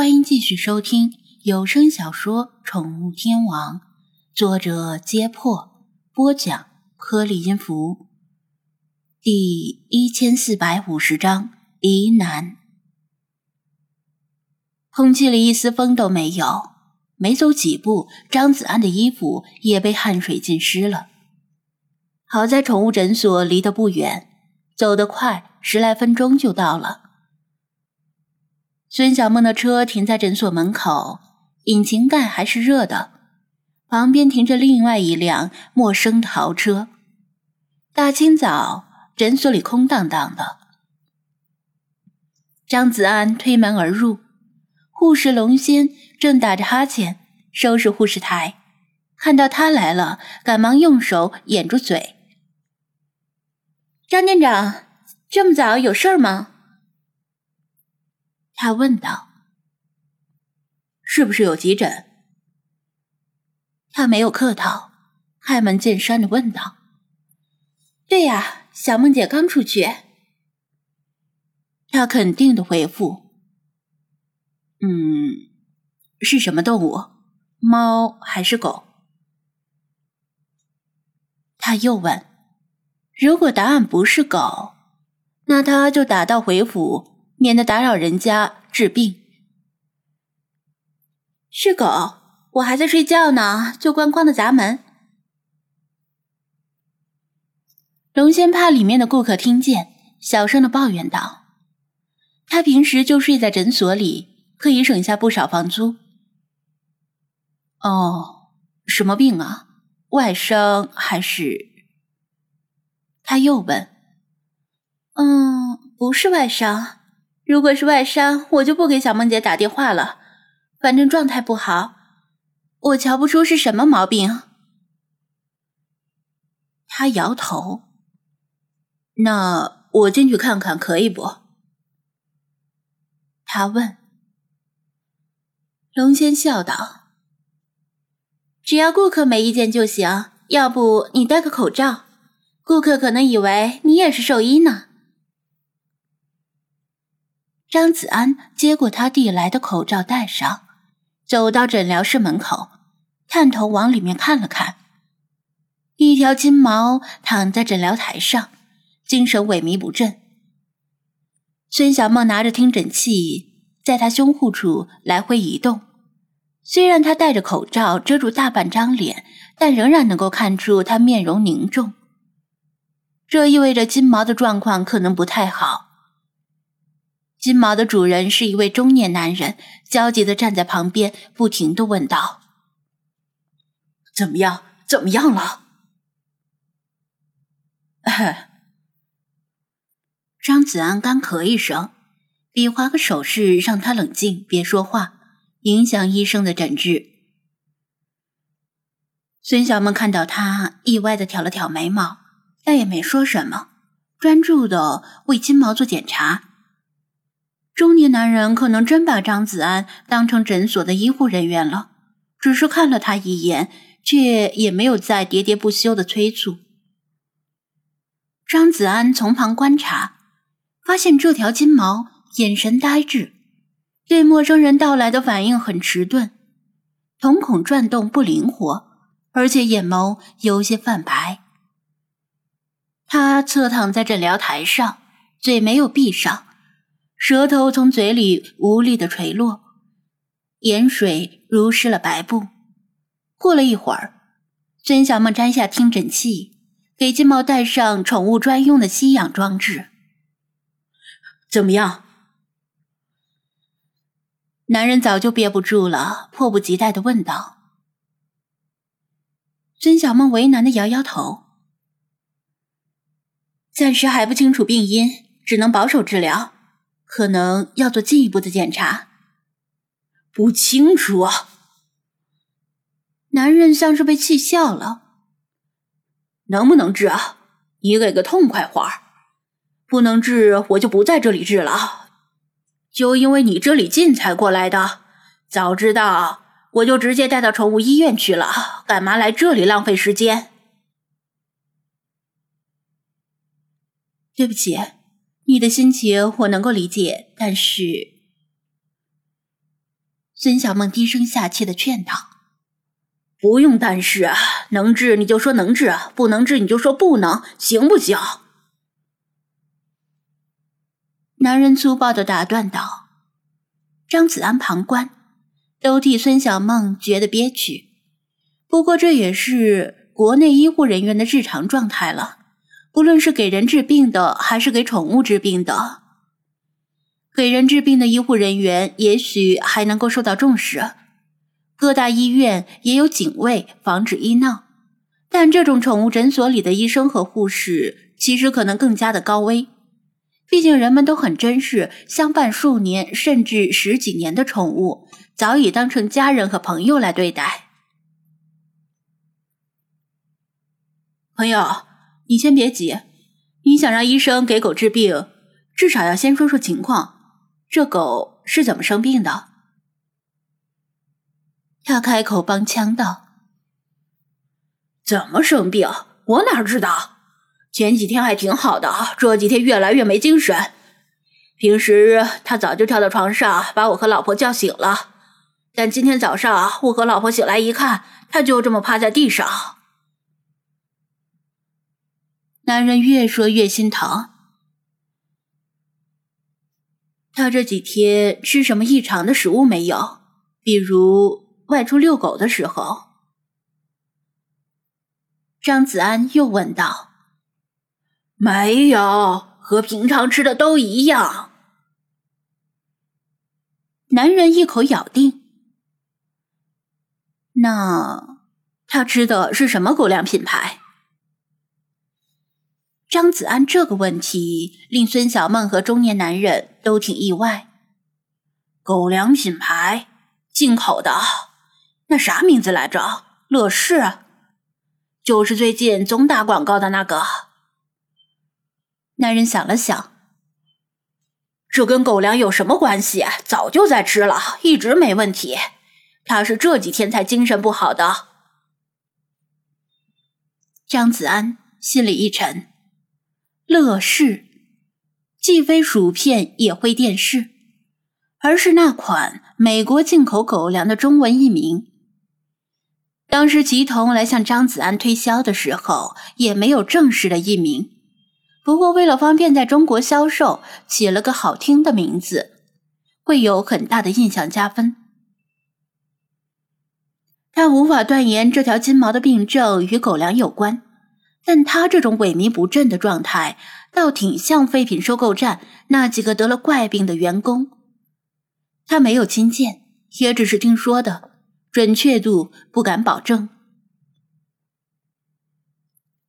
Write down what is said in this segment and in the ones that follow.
欢迎继续收听有声小说《宠物天王》，作者：揭破，播讲：颗粒音符，第一千四百五十章疑难。空气里一丝风都没有，没走几步，张子安的衣服也被汗水浸湿了。好在宠物诊所离得不远，走得快，十来分钟就到了。孙小梦的车停在诊所门口，引擎盖还是热的。旁边停着另外一辆陌生的豪车。大清早，诊所里空荡荡的。张子安推门而入，护士龙仙正打着哈欠收拾护士台，看到他来了，赶忙用手掩住嘴。张店长，这么早有事儿吗？他问道：“是不是有急诊？”他没有客套，开门见山的问道：“对呀，小梦姐刚出去。”他肯定的回复：“嗯，是什么动物？猫还是狗？”他又问：“如果答案不是狗，那他就打道回府。”免得打扰人家治病。是狗，我还在睡觉呢，就咣咣的砸门。龙仙怕里面的顾客听见，小声的抱怨道：“他平时就睡在诊所里，可以省下不少房租。”哦，什么病啊？外伤还是？他又问：“嗯，不是外伤。”如果是外伤，我就不给小梦姐打电话了。反正状态不好，我瞧不出是什么毛病。他摇头。那我进去看看可以不？他问。龙仙笑道：“只要顾客没意见就行。要不你戴个口罩，顾客可能以为你也是兽医呢。”张子安接过他递来的口罩，戴上，走到诊疗室门口，探头往里面看了看。一条金毛躺在诊疗台上，精神萎靡不振。孙小梦拿着听诊器，在他胸护处来回移动。虽然他戴着口罩遮住大半张脸，但仍然能够看出他面容凝重。这意味着金毛的状况可能不太好。金毛的主人是一位中年男人，焦急的站在旁边，不停的问道：“怎么样？怎么样了？” 张子安干咳一声，比划个手势让他冷静，别说话，影响医生的诊治。孙小梦看到他，意外的挑了挑眉毛，但也没说什么，专注的为金毛做检查。中年男人可能真把张子安当成诊所的医护人员了，只是看了他一眼，却也没有再喋喋不休的催促。张子安从旁观察，发现这条金毛眼神呆滞，对陌生人到来的反应很迟钝，瞳孔转动不灵活，而且眼眸有些泛白。他侧躺在诊疗台上，嘴没有闭上。舌头从嘴里无力的垂落，盐水濡湿了白布。过了一会儿，孙小梦摘下听诊器，给金毛戴上宠物专用的吸氧装置。怎么样？男人早就憋不住了，迫不及待的问道。孙小梦为难的摇摇头，暂时还不清楚病因，只能保守治疗。可能要做进一步的检查，不清楚。男人像是被气笑了。能不能治啊？你给个痛快话不能治，我就不在这里治了。就因为你这里近才过来的，早知道我就直接带到宠物医院去了，干嘛来这里浪费时间？对不起。你的心情我能够理解，但是孙小梦低声下气的劝道：“不用但是啊，能治你就说能治，不能治你就说不能，行不行？”男人粗暴的打断道。张子安旁观，都替孙小梦觉得憋屈。不过这也是国内医护人员的日常状态了，不论是给人治病的，还是给宠物治病的。给人治病的医护人员也许还能够受到重视，各大医院也有警卫防止医闹，但这种宠物诊所里的医生和护士其实可能更加的高危，毕竟人们都很珍视相伴数年甚至十几年的宠物，早已当成家人和朋友来对待。朋友，你先别急，你想让医生给狗治病，至少要先说说情况。这狗是怎么生病的？他开口帮腔道：“怎么生病？我哪知道？前几天还挺好的，这几天越来越没精神。平时他早就跳到床上，把我和老婆叫醒了。但今天早上我和老婆醒来一看，他就这么趴在地上。”男人越说越心疼。他这几天吃什么异常的食物没有？比如外出遛狗的时候。张子安又问道：“没有，和平常吃的都一样。”男人一口咬定：“那他吃的是什么狗粮品牌？”张子安这个问题令孙小梦和中年男人都挺意外。狗粮品牌，进口的，那啥名字来着？乐事，就是最近总打广告的那个。男人想了想，这跟狗粮有什么关系？早就在吃了，一直没问题。他是这几天才精神不好的。张子安心里一沉。乐视，既非薯片也会电视，而是那款美国进口狗粮的中文译名。当时吉童来向张子安推销的时候，也没有正式的译名。不过为了方便在中国销售，起了个好听的名字，会有很大的印象加分。他无法断言这条金毛的病症与狗粮有关。但他这种萎靡不振的状态，倒挺像废品收购站那几个得了怪病的员工。他没有亲见，也只是听说的，准确度不敢保证。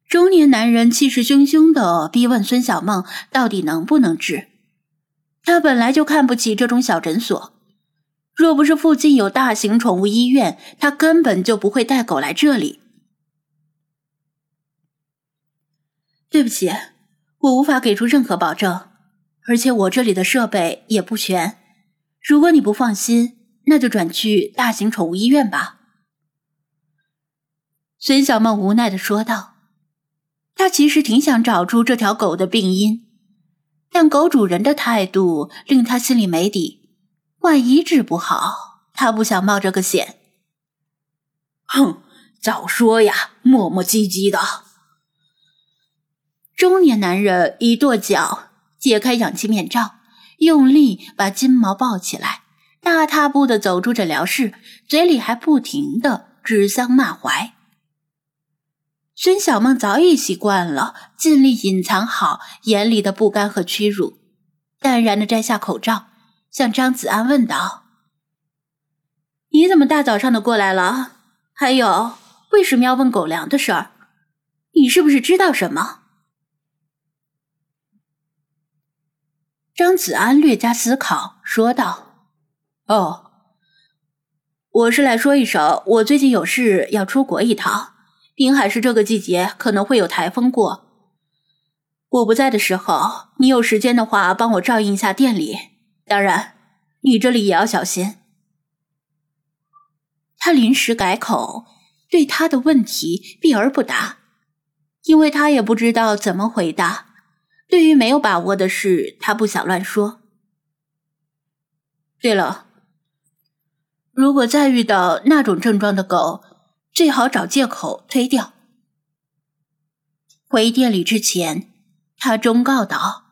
中年男人气势汹汹的逼问孙小梦：“到底能不能治？”他本来就看不起这种小诊所，若不是附近有大型宠物医院，他根本就不会带狗来这里。对不起，我无法给出任何保证，而且我这里的设备也不全。如果你不放心，那就转去大型宠物医院吧。”孙小梦无奈的说道。她其实挺想找出这条狗的病因，但狗主人的态度令她心里没底。万一治不好，她不想冒这个险。哼，早说呀，磨磨唧唧的。中年男人一跺脚，解开氧气面罩，用力把金毛抱起来，大踏步的走出诊疗室，嘴里还不停的指桑骂槐。孙小梦早已习惯了，尽力隐藏好眼里的不甘和屈辱，淡然的摘下口罩，向张子安问道：“你怎么大早上的过来了？还有，为什么要问狗粮的事儿？你是不是知道什么？”张子安略加思考，说道：“哦，我是来说一声，我最近有事要出国一趟。滨海市这个季节可能会有台风过。我不在的时候，你有时间的话，帮我照应一下店里。当然，你这里也要小心。”他临时改口，对他的问题避而不答，因为他也不知道怎么回答。对于没有把握的事，他不想乱说。对了，如果再遇到那种症状的狗，最好找借口推掉。回店里之前，他忠告道。